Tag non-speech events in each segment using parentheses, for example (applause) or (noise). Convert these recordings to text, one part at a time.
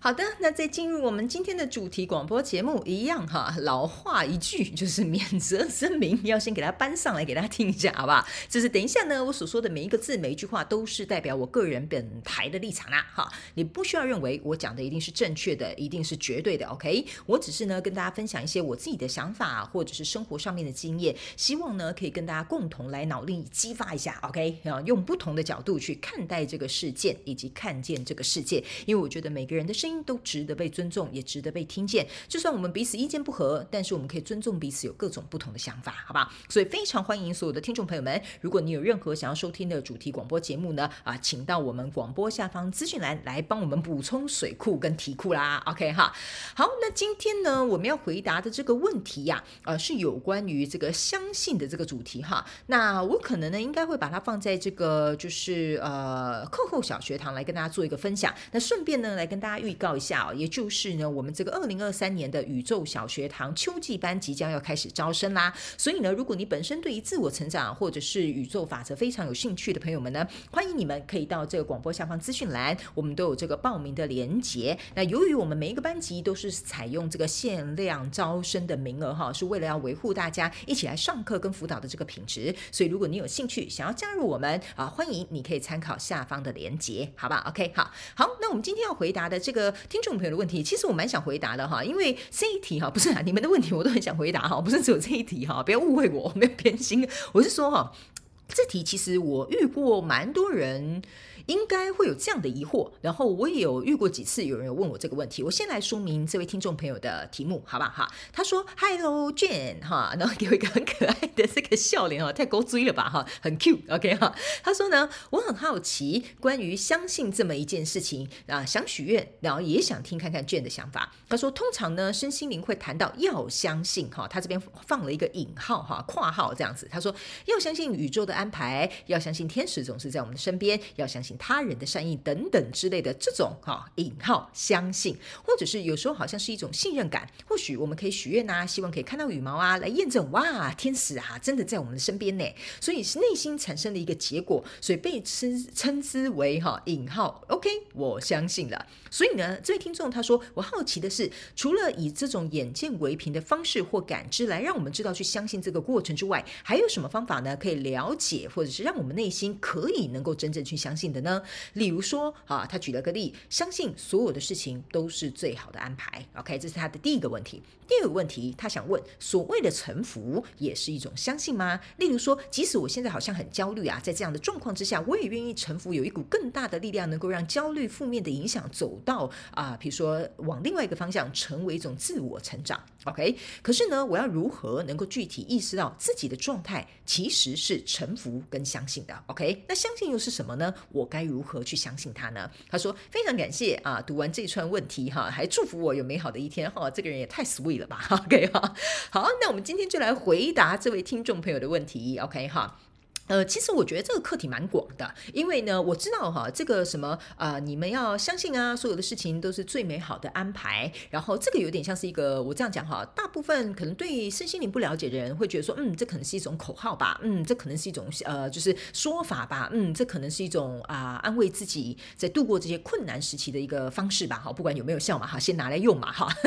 好的，那在进入我们今天的主题广播节目一样哈，老话一句就是免责声明，要先给它搬上来给大家听一下，好不好？就是等一下呢，我所说的每一个字、每一句话都是代表我个人本台的立场啦，哈，你不需要认为我讲的一定是正确的，一定是绝对的，OK？我只是呢跟大家分享一些我自己的想法或者是生活上面的经验，希望呢可以跟大家共同来脑力激发一下，OK？啊，用不同的角度去看待这个事件以及看见这个世界，因为我觉得每个人的生都值得被尊重，也值得被听见。就算我们彼此意见不合，但是我们可以尊重彼此有各种不同的想法，好吧？所以非常欢迎所有的听众朋友们，如果你有任何想要收听的主题广播节目呢，啊，请到我们广播下方资讯栏来帮我们补充水库跟题库啦。OK 哈，好，那今天呢，我们要回答的这个问题呀，啊，呃，是有关于这个相信的这个主题哈。那我可能呢，应该会把它放在这个就是呃课后小学堂来跟大家做一个分享。那顺便呢，来跟大家预告。一下哦，也就是呢，我们这个二零二三年的宇宙小学堂秋季班即将要开始招生啦。所以呢，如果你本身对于自我成长或者是宇宙法则非常有兴趣的朋友们呢，欢迎你们可以到这个广播下方资讯栏，我们都有这个报名的连结。那由于我们每一个班级都是采用这个限量招生的名额哈，是为了要维护大家一起来上课跟辅导的这个品质，所以如果你有兴趣想要加入我们啊，欢迎你可以参考下方的连结，好吧？OK，好，好，那我们今天要回答的这个。听众朋友的问题，其实我蛮想回答的哈，因为这一题哈，不是啊，(laughs) 你们的问题我都很想回答哈，不是只有这一题哈，不要误会我，(laughs) 没有偏心，我是说哈，这题其实我遇过蛮多人。应该会有这样的疑惑，然后我也有遇过几次有人有问我这个问题。我先来说明这位听众朋友的题目，好不好？哈，他说：“Hello，Jane，哈，然后给我一个很可爱的这个笑脸哈，太勾追了吧哈，很 cute，OK 哈。他说呢，我很好奇关于相信这么一件事情啊，想许愿，然后也想听看看 Jane 的想法。他说，通常呢，身心灵会谈到要相信哈，他这边放了一个引号哈，括号这样子。他说要相信宇宙的安排，要相信天使总是在我们的身边，要相信。他人的善意等等之类的这种哈引号相信，或者是有时候好像是一种信任感。或许我们可以许愿啊，希望可以看到羽毛啊，来验证哇，天使啊真的在我们的身边呢。所以是内心产生的一个结果，所以被称称之为哈引号 OK，我相信了。所以呢，这位听众他说，我好奇的是，除了以这种眼见为凭的方式或感知来让我们知道去相信这个过程之外，还有什么方法呢？可以了解或者是让我们内心可以能够真正去相信的呢？例如说，啊，他举了个例，相信所有的事情都是最好的安排。OK，这是他的第一个问题。第二个问题，他想问，所谓的臣服也是一种相信吗？例如说，即使我现在好像很焦虑啊，在这样的状况之下，我也愿意臣服，有一股更大的力量能够让焦虑负面的影响走到啊，比如说往另外一个方向，成为一种自我成长。OK，可是呢，我要如何能够具体意识到自己的状态其实是臣服跟相信的？OK，那相信又是什么呢？我该如何去相信他呢？他说非常感谢啊，读完这一串问题哈，还祝福我有美好的一天哈，这个人也太 sweet 了吧？(laughs) OK 哈，好，那我们今天就来回答这位听众朋友的问题，OK 哈。呃，其实我觉得这个课题蛮广的，因为呢，我知道哈，这个什么、呃，你们要相信啊，所有的事情都是最美好的安排。然后这个有点像是一个，我这样讲哈，大部分可能对身心灵不了解的人会觉得说，嗯，这可能是一种口号吧，嗯，这可能是一种呃，就是说法吧，嗯，这可能是一种啊、安慰自己在度过这些困难时期的一个方式吧，哈，不管有没有效嘛，哈，先拿来用嘛，哈。(laughs)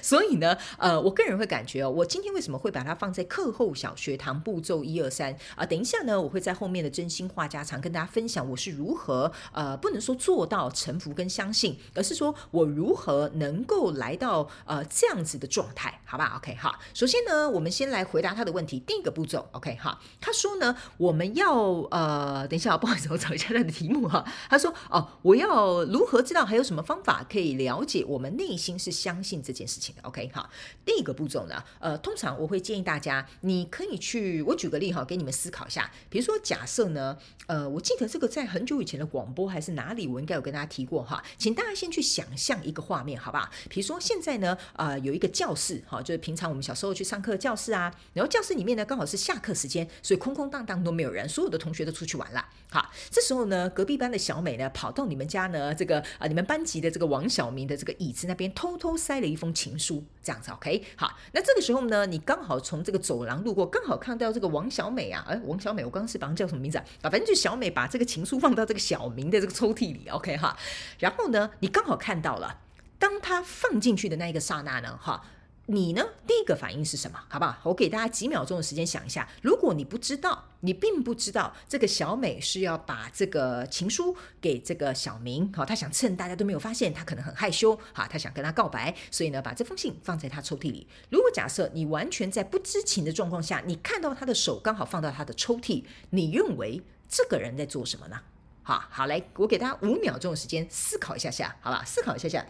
所以呢，呃，我个人会感觉哦，我今天为什么会把它放在课后小学堂步骤一二三啊？等一下呢，我会在后面的真心话家常跟大家分享我是如何呃，不能说做到臣服跟相信，而是说我如何能够来到呃这样子的状态，好吧？OK，好。首先呢，我们先来回答他的问题。第一个步骤，OK，好。他说呢，我们要呃，等一下，不好意思，我找一下他的题目哈。他说哦，我要如何知道还有什么方法可以了解我们内心是相信这件事情的？OK，好。第一个步骤呢，呃，通常我会建议大家，你可以去，我举个例哈，给你们思考一下。下，比如说假设呢，呃，我记得这个在很久以前的广播还是哪里，我应该有跟大家提过哈，请大家先去想象一个画面，好不好？比如说现在呢，呃，有一个教室，哈，就是平常我们小时候去上课的教室啊，然后教室里面呢刚好是下课时间，所以空空荡荡都没有人，所有的同学都出去玩了，好，这时候呢，隔壁班的小美呢跑到你们家呢这个啊、你们班级的这个王小明的这个椅子那边，偷偷塞了一封情书，这样子，OK，好，那这个时候呢，你刚好从这个走廊路过，刚好看到这个王小美啊，哎，王小小美，我刚刚是把她叫什么名字啊？啊，反正就小美把这个情书放到这个小明的这个抽屉里，OK 哈。然后呢，你刚好看到了，当他放进去的那一个刹那呢，哈。你呢？第一个反应是什么？好不好？我给大家几秒钟的时间想一下。如果你不知道，你并不知道这个小美是要把这个情书给这个小明，好，她想趁大家都没有发现，她可能很害羞，好，她想跟他告白，所以呢，把这封信放在他抽屉里。如果假设你完全在不知情的状况下，你看到他的手刚好放到他的抽屉，你认为这个人在做什么呢？好，好，来，我给大家五秒钟的时间思考一下下，好吧？思考一下下。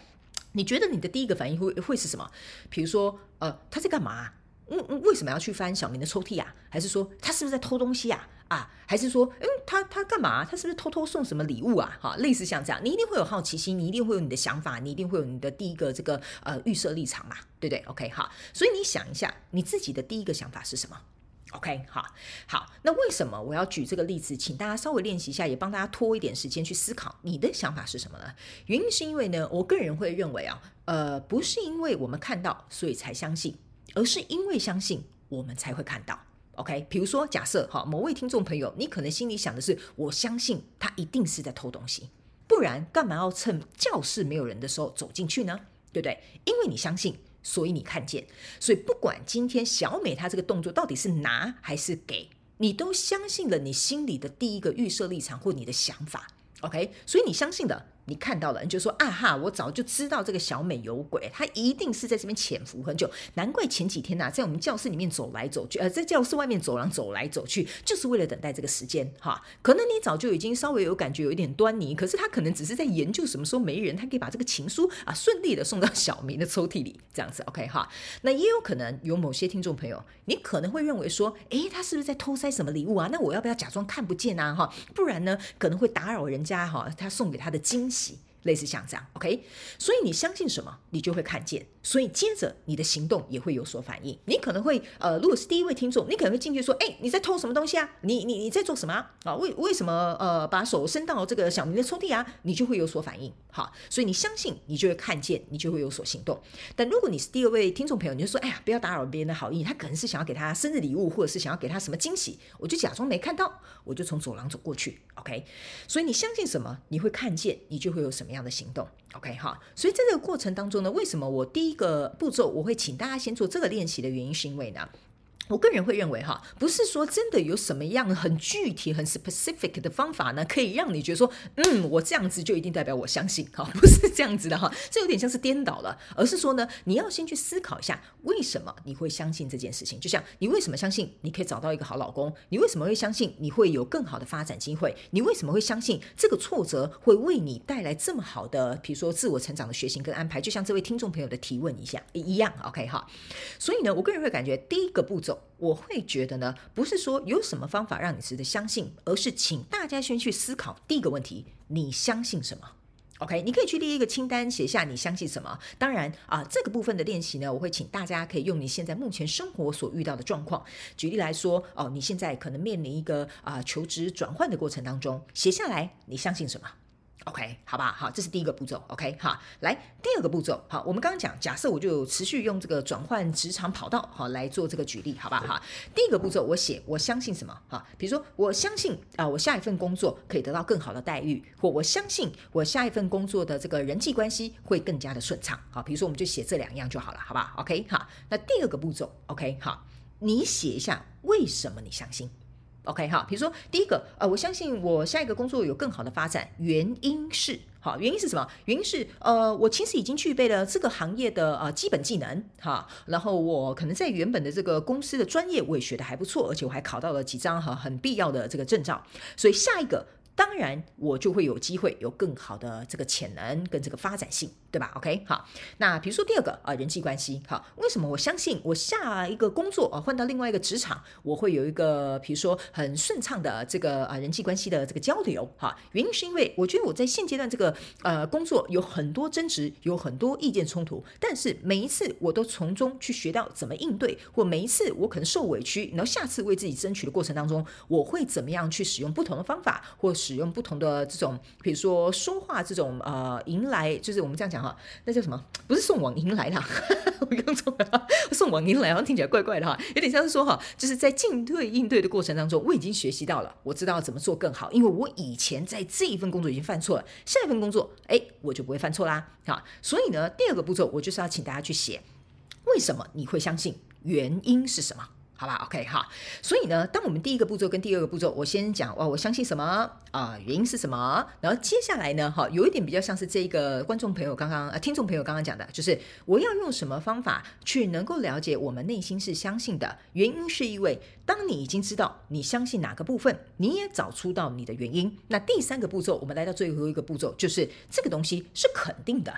你觉得你的第一个反应会会是什么？比如说，呃，他在干嘛？嗯嗯，为什么要去翻小明的抽屉啊？还是说他是不是在偷东西啊？啊，还是说，嗯，他他干嘛？他是不是偷偷送什么礼物啊？哈，类似像这样，你一定会有好奇心，你一定会有你的想法，你一定会有你的第一个这个呃预设立场嘛，对不对？OK，好，所以你想一下，你自己的第一个想法是什么？OK，好，好，那为什么我要举这个例子？请大家稍微练习一下，也帮大家拖一点时间去思考，你的想法是什么呢？原因是因为呢，我个人会认为啊，呃，不是因为我们看到所以才相信，而是因为相信我们才会看到。OK，比如说假设哈，某位听众朋友，你可能心里想的是，我相信他一定是在偷东西，不然干嘛要趁教室没有人的时候走进去呢？对不对？因为你相信。所以你看见，所以不管今天小美她这个动作到底是拿还是给，你都相信了你心里的第一个预设立场或你的想法，OK？所以你相信的。你看到了，你就说啊哈，我早就知道这个小美有鬼，她一定是在这边潜伏很久，难怪前几天呐、啊，在我们教室里面走来走去，呃，在教室外面走廊走来走去，就是为了等待这个时间哈。可能你早就已经稍微有感觉，有一点端倪，可是他可能只是在研究什么时候没人，他可以把这个情书啊顺利的送到小明的抽屉里，这样子 OK 哈。那也有可能有某些听众朋友，你可能会认为说，诶，他是不是在偷塞什么礼物啊？那我要不要假装看不见啊？哈，不然呢，可能会打扰人家哈，他送给他的惊喜。し。类似像这样，OK，所以你相信什么，你就会看见，所以接着你的行动也会有所反应。你可能会，呃，如果是第一位听众，你可能会进去说，哎，你在偷什么东西啊？你你你在做什么啊？啊，为为什么呃把手伸到这个小明的抽屉啊？你就会有所反应。好，所以你相信，你就会看见，你就会有所行动。但如果你是第二位听众朋友，你就说，哎呀，不要打扰别人的好意，他可能是想要给他生日礼物，或者是想要给他什么惊喜，我就假装没看到，我就从走廊走过去，OK。所以你相信什么，你会看见，你就会有什么样样的行动。OK 哈，所以在这个过程当中呢，为什么我第一个步骤我会请大家先做这个练习的原因，是因为呢。我个人会认为哈，不是说真的有什么样很具体、很 specific 的方法呢，可以让你觉得说，嗯，我这样子就一定代表我相信哈，不是这样子的哈，这有点像是颠倒了，而是说呢，你要先去思考一下，为什么你会相信这件事情？就像你为什么相信你可以找到一个好老公？你为什么会相信你会有更好的发展机会？你为什么会相信这个挫折会为你带来这么好的，比如说自我成长的学习跟安排？就像这位听众朋友的提问一下一样，OK 哈。所以呢，我个人会感觉第一个步骤。我会觉得呢，不是说有什么方法让你值得相信，而是请大家先去思考第一个问题：你相信什么？OK，你可以去列一个清单，写下你相信什么。当然啊，这个部分的练习呢，我会请大家可以用你现在目前生活所遇到的状况，举例来说，哦，你现在可能面临一个啊求职转换的过程当中，写下来你相信什么？OK，好吧，好，这是第一个步骤。OK，好，来第二个步骤。好，我们刚刚讲，假设我就持续用这个转换职场跑道，好来做这个举例，好吧，哈。第一个步骤，我写我相信什么？哈，比如说我相信啊，我下一份工作可以得到更好的待遇，或我相信我下一份工作的这个人际关系会更加的顺畅。好，比如说我们就写这两样就好了，好吧？OK，好。那第二个步骤，OK，好，你写一下为什么你相信。OK 哈，比如说第一个，呃，我相信我下一个工作有更好的发展，原因是，好，原因是什么？原因是，呃，我其实已经具备了这个行业的呃基本技能，哈，然后我可能在原本的这个公司的专业我也学的还不错，而且我还考到了几张哈很必要的这个证照，所以下一个当然我就会有机会有更好的这个潜能跟这个发展性，对吧？OK，好，那比如说第二个啊，人际关系，好，为什么我相信我下一个工作啊换到另外一个职场，我会有一个比如说很顺畅的这个啊人际关系的这个交流，哈，原因是因为我觉得我在现阶段这个呃工作有很多争执，有很多意见冲突，但是每一次我都从中去学到怎么应对，或每一次我可能受委屈，然后下次为自己争取的过程当中，我会怎么样去使用不同的方法，或使用不同的这种，比如说说话这种呃，迎来就是我们这样讲哈，那叫什么？不是送往迎来的，(laughs) 我刚错了，送往迎来好像听起来怪怪的哈，有点像是说哈，就是在进退应对的过程当中，我已经学习到了，我知道怎么做更好，因为我以前在这一份工作已经犯错了，下一份工作哎，我就不会犯错啦，哈，所以呢，第二个步骤我就是要请大家去写，为什么你会相信，原因是什么？好吧，OK 哈，所以呢，当我们第一个步骤跟第二个步骤，我先讲哇，我相信什么啊、原因是什么？然后接下来呢，哈，有一点比较像是这个观众朋友刚刚啊，听众朋友刚刚讲的，就是我要用什么方法去能够了解我们内心是相信的原因，是因为当你已经知道你相信哪个部分，你也找出到你的原因。那第三个步骤，我们来到最后一个步骤，就是这个东西是肯定的。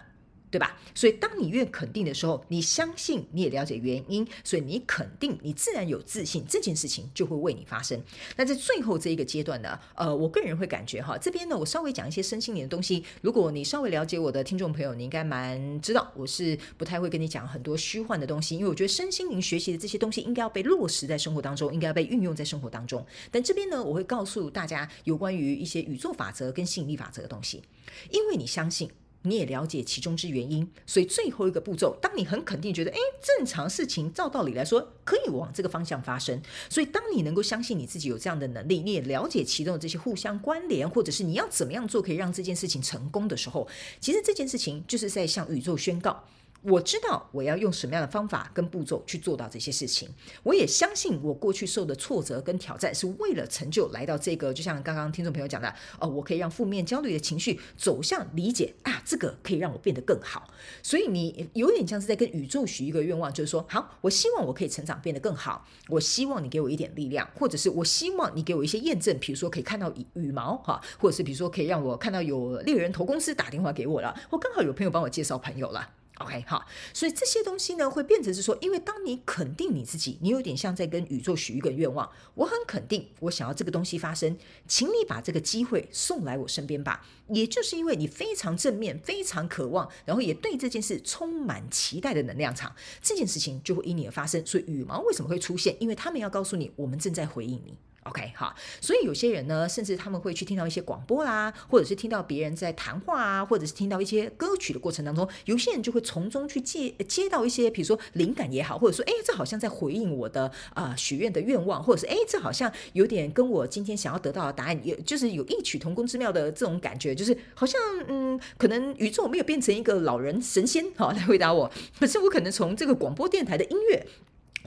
对吧？所以当你越肯定的时候，你相信你也了解原因，所以你肯定，你自然有自信，这件事情就会为你发生。那在最后这一个阶段呢，呃，我个人会感觉哈，这边呢，我稍微讲一些身心灵的东西。如果你稍微了解我的听众朋友，你应该蛮知道，我是不太会跟你讲很多虚幻的东西，因为我觉得身心灵学习的这些东西应该要被落实在生活当中，应该要被运用在生活当中。但这边呢，我会告诉大家有关于一些宇宙法则跟吸引力法则的东西，因为你相信。你也了解其中之原因，所以最后一个步骤，当你很肯定觉得，诶，正常事情照道理来说可以往这个方向发生，所以当你能够相信你自己有这样的能力，你也了解其中的这些互相关联，或者是你要怎么样做可以让这件事情成功的时候，其实这件事情就是在向宇宙宣告。我知道我要用什么样的方法跟步骤去做到这些事情。我也相信我过去受的挫折跟挑战是为了成就来到这个，就像刚刚听众朋友讲的，哦，我可以让负面焦虑的情绪走向理解啊，这个可以让我变得更好。所以你有点像是在跟宇宙许一个愿望，就是说，好，我希望我可以成长变得更好。我希望你给我一点力量，或者是我希望你给我一些验证，比如说可以看到羽羽毛哈，或者是比如说可以让我看到有猎人头公司打电话给我了，或刚好有朋友帮我介绍朋友了。OK，好，所以这些东西呢，会变成是说，因为当你肯定你自己，你有点像在跟宇宙许一个愿望。我很肯定，我想要这个东西发生，请你把这个机会送来我身边吧。也就是因为你非常正面、非常渴望，然后也对这件事充满期待的能量场，这件事情就会因你而发生。所以羽毛为什么会出现？因为他们要告诉你，我们正在回应你。OK，好，所以有些人呢，甚至他们会去听到一些广播啦，或者是听到别人在谈话啊，或者是听到一些歌曲的过程当中，有些人就会从中去接接到一些，比如说灵感也好，或者说，哎，这好像在回应我的啊、许愿的愿望，或者是哎，这好像有点跟我今天想要得到的答案，也就是有异曲同工之妙的这种感觉，就是好像嗯，可能宇宙没有变成一个老人神仙好来回答我，可是我可能从这个广播电台的音乐。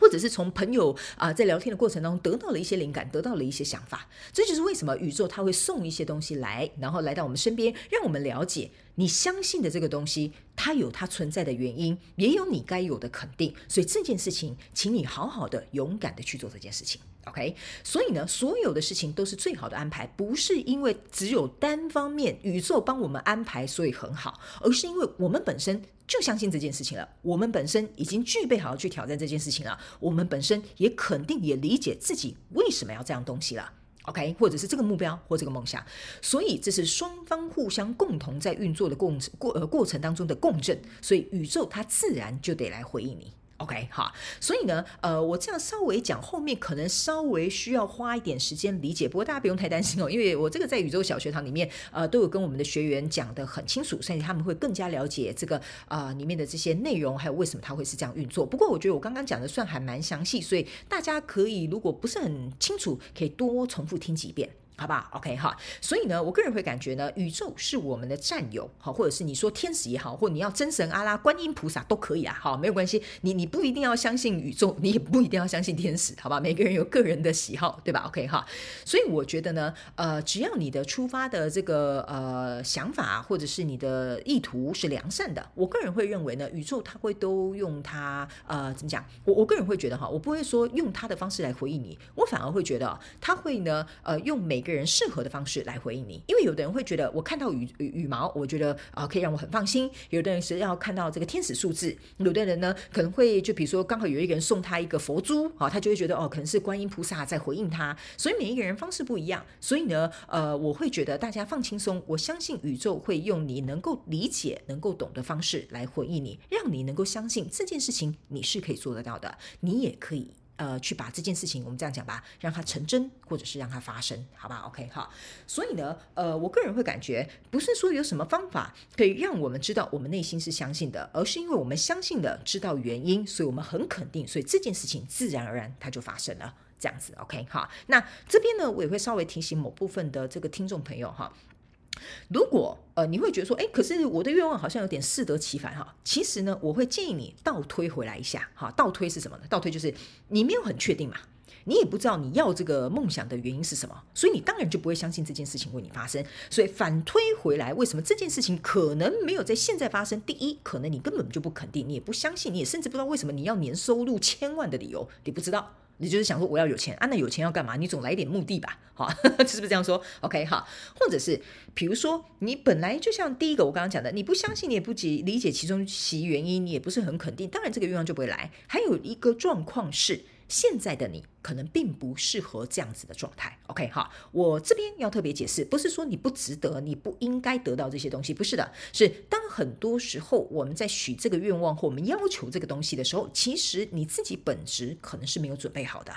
或者是从朋友啊、在聊天的过程当中得到了一些灵感，得到了一些想法，这就是为什么宇宙它会送一些东西来，然后来到我们身边，让我们了解你相信的这个东西，它有它存在的原因，也有你该有的肯定。所以这件事情，请你好好的、勇敢的去做这件事情。OK，所以呢，所有的事情都是最好的安排，不是因为只有单方面宇宙帮我们安排，所以很好，而是因为我们本身就相信这件事情了，我们本身已经具备好去挑战这件事情了，我们本身也肯定也理解自己为什么要这样东西了。OK，或者是这个目标或这个梦想，所以这是双方互相共同在运作的共过呃过程当中的共振，所以宇宙它自然就得来回应你。OK，好，所以呢，呃，我这样稍微讲后面可能稍微需要花一点时间理解，不过大家不用太担心哦，因为我这个在宇宙小学堂里面，呃，都有跟我们的学员讲得很清楚，所以他们会更加了解这个啊、里面的这些内容，还有为什么它会是这样运作。不过我觉得我刚刚讲的算还蛮详细，所以大家可以如果不是很清楚，可以多重复听几遍。好吧，OK 哈，所以呢，我个人会感觉呢，宇宙是我们的战友，好，或者是你说天使也好，或你要真神阿拉、观音菩萨都可以啊，好，没有关系，你你不一定要相信宇宙，你也不一定要相信天使，好吧？每个人有个人的喜好，对吧？OK 哈，所以我觉得呢，呃，只要你的出发的这个呃想法，或者是你的意图是良善的，我个人会认为呢，宇宙它会都用它呃怎么讲？我我个人会觉得哈，我不会说用它的方式来回应你，我反而会觉得他会呢呃用每一个人适合的方式来回应你。因为有的人会觉得，我看到羽羽羽毛，我觉得啊、可以让我很放心；有的人是要看到这个天使数字；有的人呢可能会就比如说刚好有一个人送他一个佛珠啊，他就会觉得哦，可能是观音菩萨在回应他。所以每一个人方式不一样，所以呢，呃，我会觉得大家放轻松，我相信宇宙会用你能够理解、能够懂的方式来回应你，让你能够相信这件事情你是可以做得到的，你也可以。呃，去把这件事情，我们这样讲吧，让它成真，或者是让它发生，好吧？OK，好。所以呢，呃，我个人会感觉，不是说有什么方法可以让我们知道我们内心是相信的，而是因为我们相信的，知道原因，所以我们很肯定，所以这件事情自然而然它就发生了，这样子。OK，好。那这边呢，我也会稍微提醒某部分的这个听众朋友哈。如果呃你会觉得说，哎，可是我的愿望好像有点适得其反哈。其实呢，我会建议你倒推回来一下哈。倒推是什么呢？倒推就是你没有很确定嘛，你也不知道你要这个梦想的原因是什么，所以你当然就不会相信这件事情为你发生。所以反推回来，为什么这件事情可能没有在现在发生？第一，可能你根本就不肯定，你也不相信，你也甚至不知道为什么你要年收入千万的理由，你不知道。你就是想说我要有钱啊？那有钱要干嘛？你总来一点目的吧，好，(laughs) 是不是这样说？OK，哈，或者是比如说你本来就像第一个我刚刚讲的，你不相信，你也不及理解其中其原因，你也不是很肯定，当然这个愿望就不会来。还有一个状况是。现在的你可能并不适合这样子的状态，OK 哈，我这边要特别解释，不是说你不值得，你不应该得到这些东西，不是的，是当很多时候我们在许这个愿望或我们要求这个东西的时候，其实你自己本质可能是没有准备好的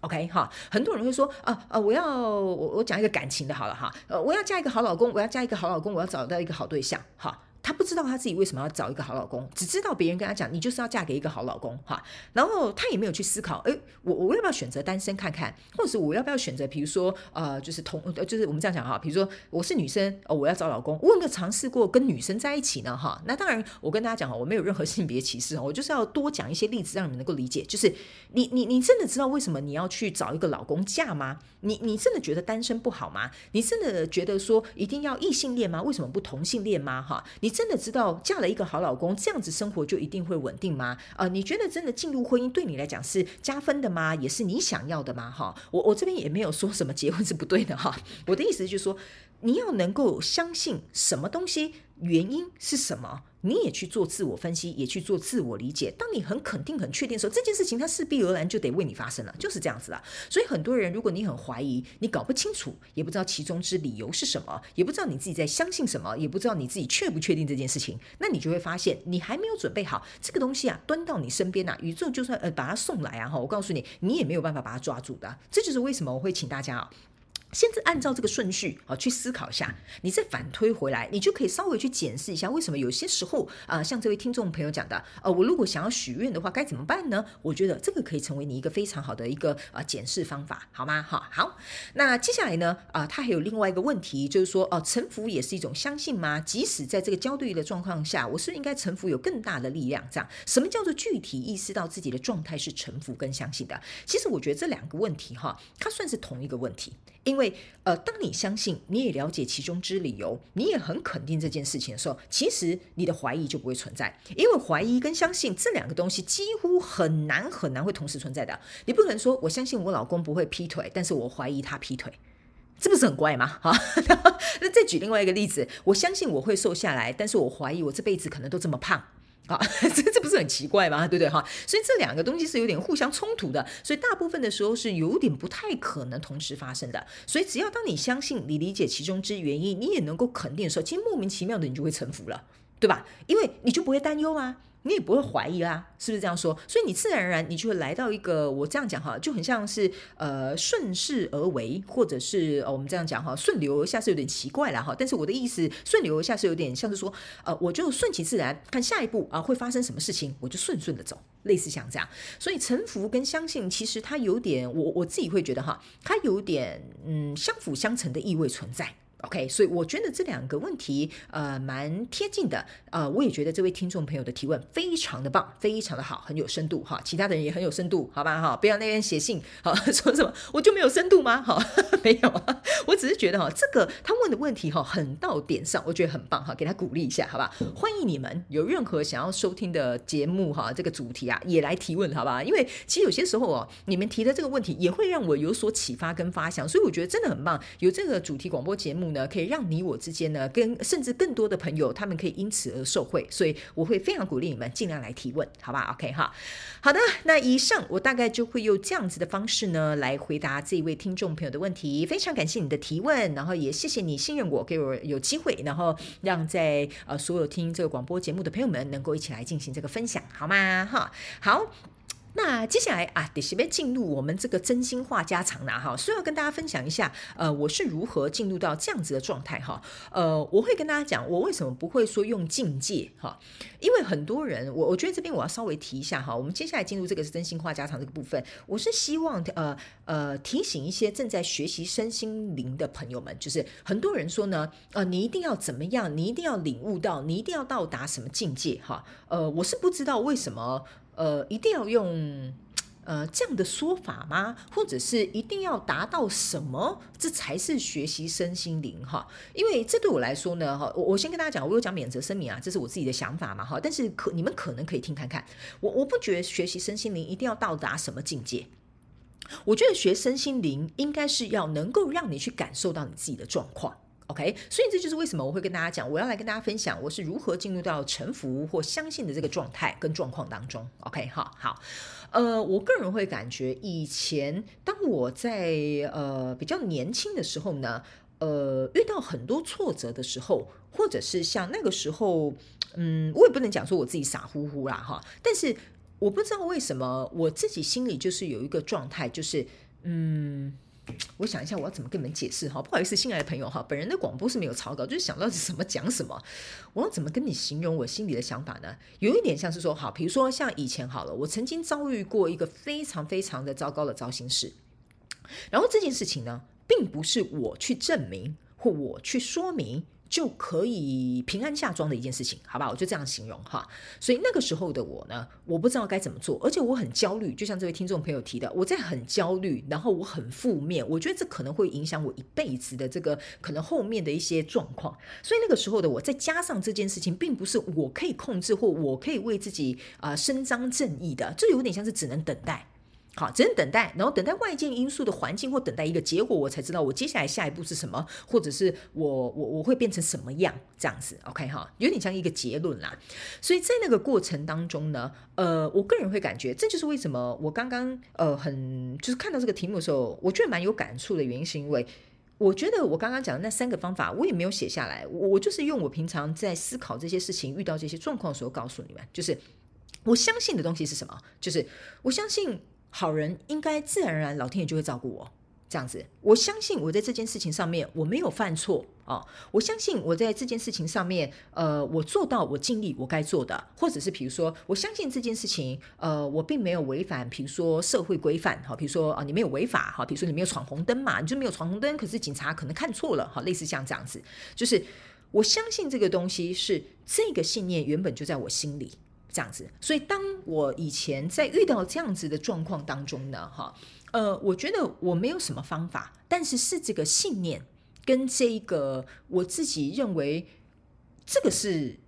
，OK 哈，很多人会说啊啊，我要我我讲一个感情的好了哈，呃，我要嫁一个好老公，我要嫁一个好老公，我要找到一个好对象，哈。她不知道她自己为什么要找一个好老公，只知道别人跟她讲，你就是要嫁给一个好老公哈。然后她也没有去思考，诶，我我要不要选择单身看看，或者是我要不要选择，比如说呃，就是同，就是我们这样讲哈，比如说我是女生哦，我要找老公，我有没有尝试过跟女生在一起呢哈？那当然，我跟大家讲哈，我没有任何性别歧视，我就是要多讲一些例子，让你们能够理解。就是你你你真的知道为什么你要去找一个老公嫁吗？你你真的觉得单身不好吗？你真的觉得说一定要异性恋吗？为什么不同性恋吗？哈，你真的知道嫁了一个好老公，这样子生活就一定会稳定吗？呃，你觉得真的进入婚姻对你来讲是加分的吗？也是你想要的吗？哈，我我这边也没有说什么结婚是不对的哈，我的意思就是说，你要能够相信什么东西。原因是什么？你也去做自我分析，也去做自我理解。当你很肯定、很确定的时候，这件事情它势必而然就得为你发生了，就是这样子了。所以很多人，如果你很怀疑，你搞不清楚，也不知道其中之理由是什么，也不知道你自己在相信什么，也不知道你自己确不确定这件事情，那你就会发现，你还没有准备好这个东西啊，端到你身边啊，宇宙就算呃把它送来啊，哈，我告诉你，你也没有办法把它抓住的。这就是为什么我会请大家啊。先是按照这个顺序啊去思考一下，你再反推回来，你就可以稍微去检视一下，为什么有些时候啊，像这位听众朋友讲的，呃，我如果想要许愿的话，该怎么办呢？我觉得这个可以成为你一个非常好的一个啊检视方法，好吗？哈，好，那接下来呢，啊，他还有另外一个问题，就是说，哦，臣服也是一种相信吗？即使在这个焦虑的状况下，我是不是应该臣服有更大的力量？这样，什么叫做具体意识到自己的状态是臣服跟相信的？其实我觉得这两个问题哈，它算是同一个问题。因为，呃，当你相信，你也了解其中之理由，你也很肯定这件事情的时候，其实你的怀疑就不会存在。因为怀疑跟相信这两个东西几乎很难很难会同时存在的。你不可能说我相信我老公不会劈腿，但是我怀疑他劈腿，这不是很怪吗？哈，(laughs) 那再举另外一个例子，我相信我会瘦下来，但是我怀疑我这辈子可能都这么胖。啊，(laughs) 这这不是很奇怪吗？对不对哈？所以这两个东西是有点互相冲突的，所以大部分的时候是有点不太可能同时发生的。所以只要当你相信，你理解其中之原因，你也能够肯定的时候，其实莫名其妙的你就会臣服了，对吧？因为你就不会担忧啊。你也不会怀疑啦，是不是这样说？所以你自然而然你就会来到一个，我这样讲哈，就很像是呃顺势而为，或者是哦我们这样讲哈，顺流而下是有点奇怪了哈。但是我的意思，顺流而下是有点像是说，呃，我就顺其自然，看下一步啊会发生什么事情，我就顺顺的走，类似像这样。所以臣服跟相信，其实它有点，我我自己会觉得哈，它有点嗯相辅相成的意味存在。OK，所以我觉得这两个问题呃蛮贴近的，呃，我也觉得这位听众朋友的提问非常的棒，非常的好，很有深度哈。其他的人也很有深度，好吧哈，不要那边写信好 (laughs) 说什么我就没有深度吗？哈，(laughs) 没有啊，我只是觉得哈，这个他问的问题哈很到点上，我觉得很棒哈，给他鼓励一下，好吧？欢迎你们有任何想要收听的节目哈，这个主题啊也来提问，好吧？因为其实有些时候哦，你们提的这个问题也会让我有所启发跟发想，所以我觉得真的很棒，有这个主题广播节目。呢，可以让你我之间呢，跟甚至更多的朋友，他们可以因此而受惠，所以我会非常鼓励你们尽量来提问，好吧？OK 哈，好的，那以上我大概就会用这样子的方式呢，来回答这一位听众朋友的问题。非常感谢你的提问，然后也谢谢你信任我，给我有机会，然后让在呃所有听这个广播节目的朋友们能够一起来进行这个分享，好吗？哈，好。那接下来啊，得准备进入我们这个真心话家常啦哈，所以要跟大家分享一下，呃，我是如何进入到这样子的状态哈，呃，我会跟大家讲，我为什么不会说用境界哈，因为很多人，我我觉得这边我要稍微提一下哈，我们接下来进入这个是真心话家常这个部分，我是希望呃呃提醒一些正在学习身心灵的朋友们，就是很多人说呢，呃，你一定要怎么样，你一定要领悟到，你一定要到达什么境界哈，呃，我是不知道为什么。呃，一定要用呃这样的说法吗？或者是一定要达到什么，这才是学习身心灵哈？因为这对我来说呢，哈，我我先跟大家讲，我有讲免责声明啊，这是我自己的想法嘛，哈。但是可你们可能可以听看看，我我不觉得学习身心灵一定要到达什么境界，我觉得学身心灵应该是要能够让你去感受到你自己的状况。OK，所以这就是为什么我会跟大家讲，我要来跟大家分享我是如何进入到臣服或相信的这个状态跟状况当中。OK，好，好，呃，我个人会感觉以前当我在呃比较年轻的时候呢，呃，遇到很多挫折的时候，或者是像那个时候，嗯，我也不能讲说我自己傻乎乎啦哈，但是我不知道为什么我自己心里就是有一个状态，就是嗯。我想一下，我要怎么跟你们解释哈？不好意思，新来的朋友哈，本人的广播是没有草稿，就是想到什么讲什么。我要怎么跟你形容我心里的想法呢？有一点像是说，好，比如说像以前好了，我曾经遭遇过一个非常非常的糟糕的糟心事，然后这件事情呢，并不是我去证明或我去说明。就可以平安下庄的一件事情，好吧？我就这样形容哈。所以那个时候的我呢，我不知道该怎么做，而且我很焦虑。就像这位听众朋友提的，我在很焦虑，然后我很负面，我觉得这可能会影响我一辈子的这个可能后面的一些状况。所以那个时候的我，再加上这件事情，并不是我可以控制或我可以为自己啊、伸张正义的，这有点像是只能等待。好，只能等待，然后等待外界因素的环境，或等待一个结果，我才知道我接下来下一步是什么，或者是我我我会变成什么样这样子。OK 哈，有点像一个结论啦。所以在那个过程当中呢，呃，我个人会感觉，这就是为什么我刚刚呃很就是看到这个题目的时候，我觉得蛮有感触的原因，是因为我觉得我刚刚讲的那三个方法，我也没有写下来，我就是用我平常在思考这些事情、遇到这些状况的时候告诉你们，就是我相信的东西是什么，就是我相信。好人应该自然而然，老天爷就会照顾我，这样子。我相信我在这件事情上面我没有犯错啊、哦，我相信我在这件事情上面，呃，我做到我尽力我该做的，或者是比如说，我相信这件事情，呃，我并没有违反，比如说社会规范，哈，比如说啊，你没有违法，哈，比如说你没有闯红灯嘛，你就没有闯红灯，可是警察可能看错了，哈，类似像这样子，就是我相信这个东西是这个信念原本就在我心里。这样子，所以当我以前在遇到这样子的状况当中呢，哈，呃，我觉得我没有什么方法，但是是这个信念跟这一个我自己认为这个是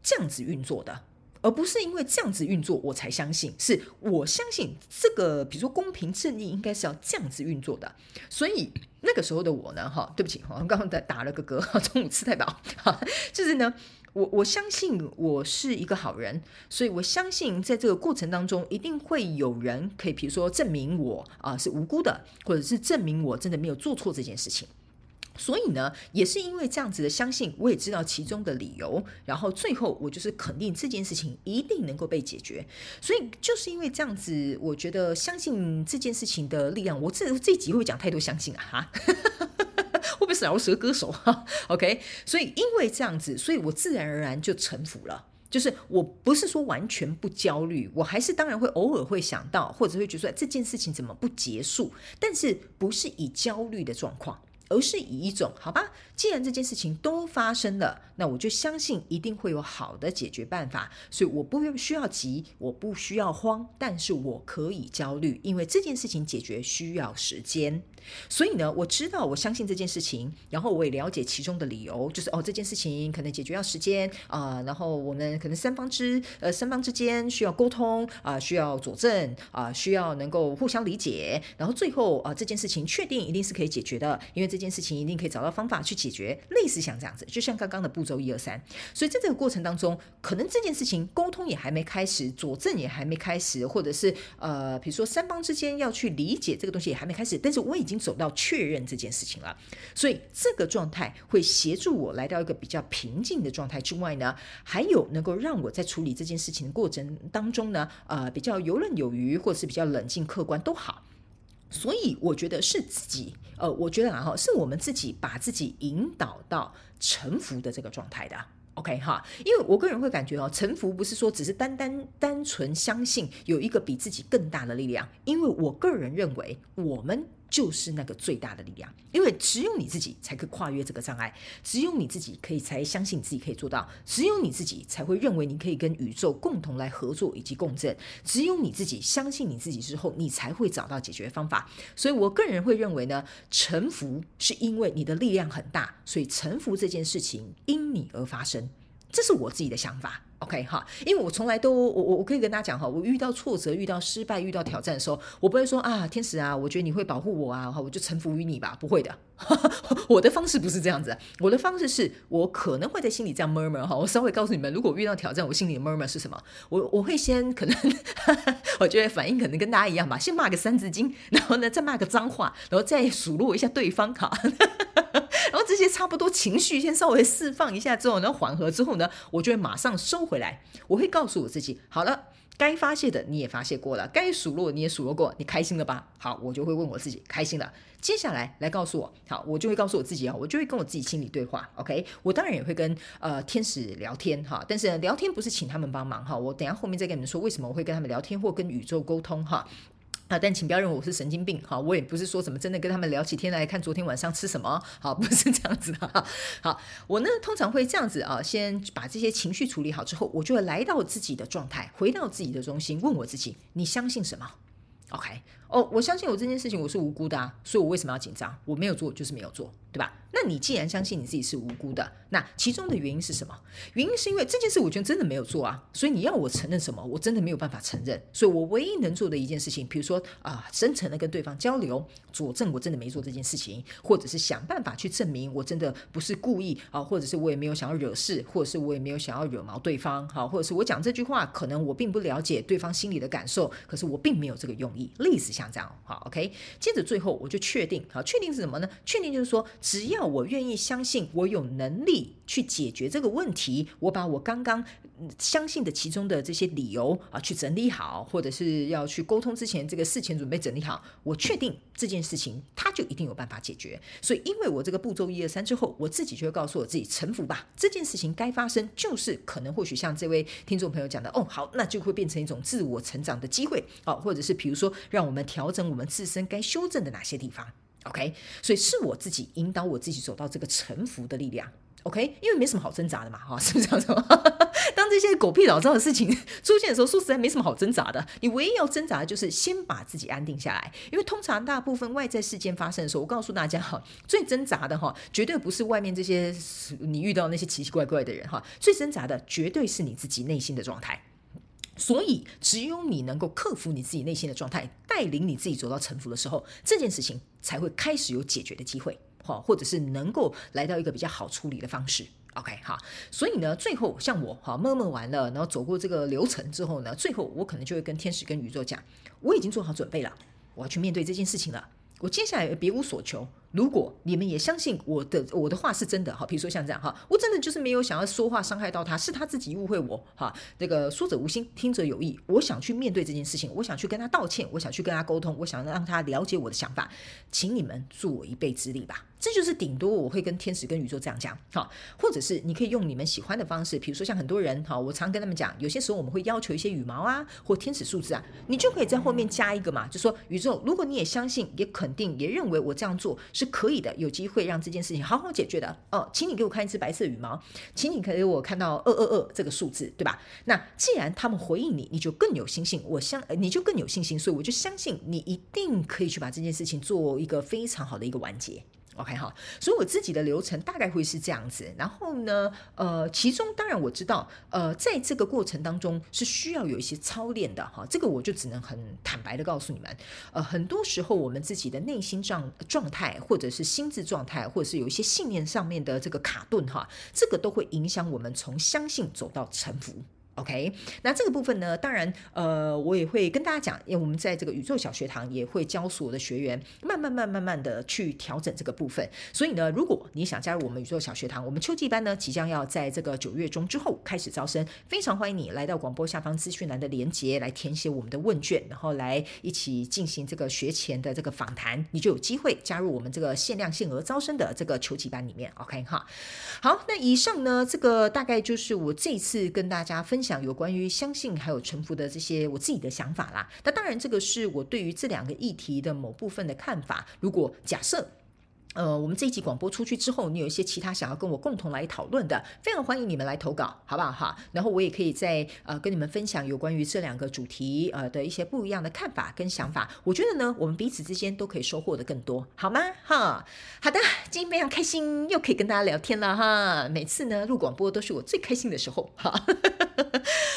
这样子运作的，而不是因为这样子运作我才相信，是我相信这个，比如说公平正义应该是要这样子运作的，所以那个时候的我呢，哈，对不起，我刚刚在打了个嗝，中午吃太饱，哈，就是呢。我我相信我是一个好人，所以我相信在这个过程当中，一定会有人可以，比如说证明我啊、是无辜的，或者是证明我真的没有做错这件事情。所以呢，也是因为这样子的相信，我也知道其中的理由，然后最后我就是肯定这件事情一定能够被解决。所以就是因为这样子，我觉得相信这件事情的力量。我这这集会讲太多相信啊哈。(laughs) (laughs) 会不会是饶舌歌手哈？(laughs) OK，所以因为这样子，所以我自然而然就臣服了。就是我不是说完全不焦虑，我还是当然会偶尔会想到，或者会觉得这件事情怎么不结束，但是不是以焦虑的状况，而是以一种好吧，既然这件事情都发生了，那我就相信一定会有好的解决办法，所以我不用需要急，我不需要慌，但是我可以焦虑，因为这件事情解决需要时间。所以呢，我知道，我相信这件事情，然后我也了解其中的理由，就是哦，这件事情可能解决要时间啊、然后我们可能三方之呃三方之间需要沟通啊、需要佐证啊、需要能够互相理解，然后最后啊、这件事情确定一定是可以解决的，因为这件事情一定可以找到方法去解决，类似像这样子，就像刚刚的步骤一二三。所以在这个过程当中，可能这件事情沟通也还没开始，佐证也还没开始，或者是呃，比如说三方之间要去理解这个东西也还没开始，但是我已已经走到确认这件事情了，所以这个状态会协助我来到一个比较平静的状态之外呢，还有能够让我在处理这件事情的过程当中呢，呃，比较游刃有余，或者是比较冷静客观都好。所以我觉得是自己，呃，我觉得啊哈，是我们自己把自己引导到臣服的这个状态的。OK 哈，因为我个人会感觉哦，臣服不是说只是单单单纯相信有一个比自己更大的力量，因为我个人认为我们。就是那个最大的力量，因为只有你自己才可以跨越这个障碍，只有你自己可以才相信自己可以做到，只有你自己才会认为你可以跟宇宙共同来合作以及共振，只有你自己相信你自己之后，你才会找到解决方法。所以我个人会认为呢，臣服是因为你的力量很大，所以臣服这件事情因你而发生，这是我自己的想法。OK 哈，因为我从来都我我我可以跟大家讲哈，我遇到挫折、遇到失败、遇到挑战的时候，我不会说啊，天使啊，我觉得你会保护我啊，哈，我就臣服于你吧，不会的。(laughs) 我的方式不是这样子，我的方式是我可能会在心里这样 murmur 哈，我稍微告诉你们，如果遇到挑战，我心里的 murmur 是什么？我我会先可能，(laughs) 我觉得反应可能跟大家一样吧，先骂个三字经，然后呢再骂个脏话，然后再数落一下对方哈。然后这些差不多情绪先稍微释放一下之后，然后缓和之后呢，我就会马上收回来。我会告诉我自己，好了，该发泄的你也发泄过了，该数落你也数落过，你开心了吧？好，我就会问我自己，开心了。接下来来告诉我，好，我就会告诉我自己啊，我就会跟我自己心里对话。OK，我当然也会跟呃天使聊天哈，但是聊天不是请他们帮忙哈，我等下后面再跟你们说为什么我会跟他们聊天或跟宇宙沟通哈。啊，但请不要认为我是神经病哈，我也不是说什么真的跟他们聊起天来，看昨天晚上吃什么，好，(laughs) 不是这样子的哈。好，我呢通常会这样子啊，先把这些情绪处理好之后，我就会来到自己的状态，回到自己的中心，问我自己：你相信什么？OK，哦，我相信我这件事情我是无辜的啊，所以我为什么要紧张？我没有做就是没有做，对吧？那你既然相信你自己是无辜的，那其中的原因是什么？原因是因为这件事我觉得真的没有做啊，所以你要我承认什么，我真的没有办法承认。所以我唯一能做的一件事情，比如说啊，真诚的跟对方交流，佐证我真的没做这件事情，或者是想办法去证明我真的不是故意啊，或者是我也没有想要惹事，或者是我也没有想要惹毛对方，好，或者是我讲这句话，可能我并不了解对方心里的感受，可是我并没有这个用意，类似像这样，好，OK。接着最后我就确定，好，确定是什么呢？确定就是说，只要我愿意相。信我有能力去解决这个问题，我把我刚刚相信的其中的这些理由啊，去整理好，或者是要去沟通之前，这个事前准备整理好，我确定这件事情，他就一定有办法解决。所以，因为我这个步骤一二三之后，我自己就会告诉我自己臣服吧，这件事情该发生，就是可能或许像这位听众朋友讲的，哦，好，那就会变成一种自我成长的机会哦，或者是比如说，让我们调整我们自身该修正的哪些地方。OK，所以是我自己引导我自己走到这个臣服的力量。OK，因为没什么好挣扎的嘛，哈，(laughs) 是不是这样子？(laughs) 当这些狗屁老糟的事情出现的时候，说实在没什么好挣扎的。你唯一要挣扎的就是先把自己安定下来。因为通常大部分外在事件发生的时候，我告诉大家哈，最挣扎的哈，绝对不是外面这些你遇到那些奇奇怪怪的人哈，最挣扎的绝对是你自己内心的状态。所以，只有你能够克服你自己内心的状态，带领你自己走到臣服的时候，这件事情才会开始有解决的机会，哈，或者是能够来到一个比较好处理的方式。OK，哈，所以呢，最后像我哈，默默完了，然后走过这个流程之后呢，最后我可能就会跟天使、跟宇宙讲，我已经做好准备了，我要去面对这件事情了，我接下来别无所求。如果你们也相信我的我的话是真的哈，比如说像这样哈，我真的就是没有想要说话伤害到他，是他自己误会我哈。这个说者无心，听者有意。我想去面对这件事情，我想去跟他道歉，我想去跟他沟通，我想让他了解我的想法，请你们助我一臂之力吧。这就是顶多我会跟天使跟宇宙这样讲哈，或者是你可以用你们喜欢的方式，比如说像很多人哈，我常跟他们讲，有些时候我们会要求一些羽毛啊或天使数字啊，你就可以在后面加一个嘛，就说宇宙，如果你也相信，也肯定，也认为我这样做。是可以的，有机会让这件事情好好解决的。哦，请你给我看一只白色羽毛，请你给我看到二二二这个数字，对吧？那既然他们回应你，你就更有信心。我相，你就更有信心，所以我就相信你一定可以去把这件事情做一个非常好的一个完结。OK 哈，所以我自己的流程大概会是这样子。然后呢，呃，其中当然我知道，呃，在这个过程当中是需要有一些操练的哈。这个我就只能很坦白的告诉你们，呃，很多时候我们自己的内心状状态，或者是心智状态，或者是有一些信念上面的这个卡顿哈，这个都会影响我们从相信走到臣服。OK，那这个部分呢，当然，呃，我也会跟大家讲，因为我们在这个宇宙小学堂也会教所有的学员，慢慢慢慢慢的去调整这个部分。所以呢，如果你想加入我们宇宙小学堂，我们秋季班呢即将要在这个九月中之后开始招生，非常欢迎你来到广播下方资讯栏的连接来填写我们的问卷，然后来一起进行这个学前的这个访谈，你就有机会加入我们这个限量限额招生的这个秋季班里面。OK 哈，好，那以上呢，这个大概就是我这次跟大家分享。讲有关于相信还有臣服的这些我自己的想法啦，那当然这个是我对于这两个议题的某部分的看法。如果假设。呃，我们这一集广播出去之后，你有一些其他想要跟我共同来讨论的，非常欢迎你们来投稿，好不好哈？然后我也可以再呃跟你们分享有关于这两个主题呃的一些不一样的看法跟想法。我觉得呢，我们彼此之间都可以收获的更多，好吗？哈，好的，今天非常开心，又可以跟大家聊天了哈。每次呢录广播都是我最开心的时候，哈。(laughs)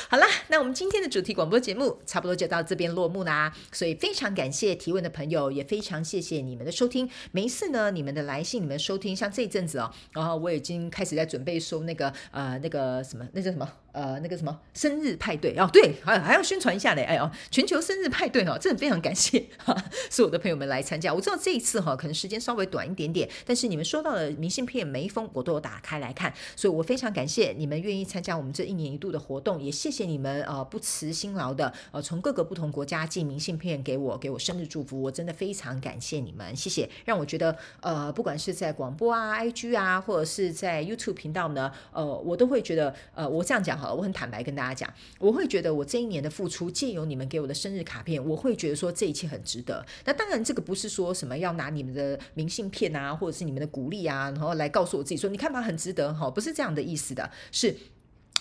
好啦，那我们今天的主题广播节目差不多就到这边落幕啦。所以非常感谢提问的朋友，也非常谢谢你们的收听。每一次呢，你。你们的来信，你们收听，像这一阵子哦，然后我已经开始在准备收那个呃那个什么，那叫什么？呃，那个什么生日派对哦，对，还还要宣传一下嘞，哎呦，全球生日派对哦，真的非常感谢哈，(laughs) 所有的朋友们来参加。我知道这一次哈，可能时间稍微短一点点，但是你们收到的明信片每一封我都有打开来看，所以我非常感谢你们愿意参加我们这一年一度的活动，也谢谢你们呃不辞辛劳的呃从各个不同国家寄明信片给我，给我生日祝福，我真的非常感谢你们，谢谢，让我觉得呃不管是在广播啊、IG 啊，或者是在 YouTube 频道呢，呃，我都会觉得呃我这样讲。好，我很坦白跟大家讲，我会觉得我这一年的付出，借由你们给我的生日卡片，我会觉得说这一切很值得。那当然，这个不是说什么要拿你们的明信片啊，或者是你们的鼓励啊，然后来告诉我自己说，你看嘛，很值得哈，不是这样的意思的，是。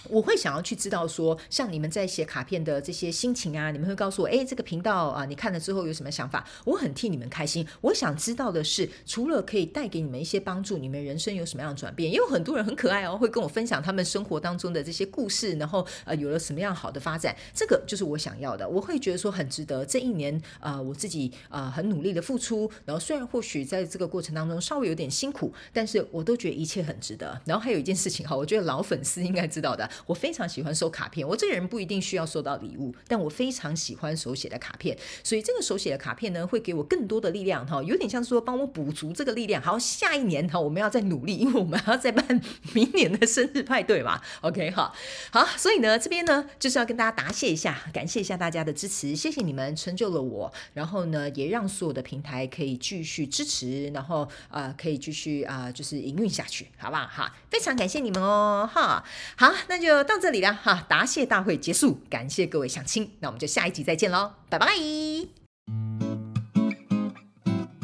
我会想要去知道说，像你们在写卡片的这些心情啊，你们会告诉我，哎，这个频道啊，你看了之后有什么想法？我很替你们开心。我想知道的是，除了可以带给你们一些帮助，你们人生有什么样的转变？也有很多人很可爱哦，会跟我分享他们生活当中的这些故事，然后呃，有了什么样好的发展。这个就是我想要的。我会觉得说很值得。这一年啊、我自己啊、很努力的付出，然后虽然或许在这个过程当中稍微有点辛苦，但是我都觉得一切很值得。然后还有一件事情哈，我觉得老粉丝应该知道的。我非常喜欢收卡片，我这个人不一定需要收到礼物，但我非常喜欢手写的卡片，所以这个手写的卡片呢，会给我更多的力量哈，有点像说帮我补足这个力量。好，下一年哈，我们要再努力，因为我们还要再办明年的生日派对嘛。OK，好，好，所以呢，这边呢就是要跟大家答谢一下，感谢一下大家的支持，谢谢你们成就了我，然后呢，也让所有的平台可以继续支持，然后啊、呃，可以继续啊、就是营运下去，好不好？哈，非常感谢你们哦，哈，好，那就到这里了哈，答谢大会结束，感谢各位乡亲，那我们就下一集再见喽，拜拜。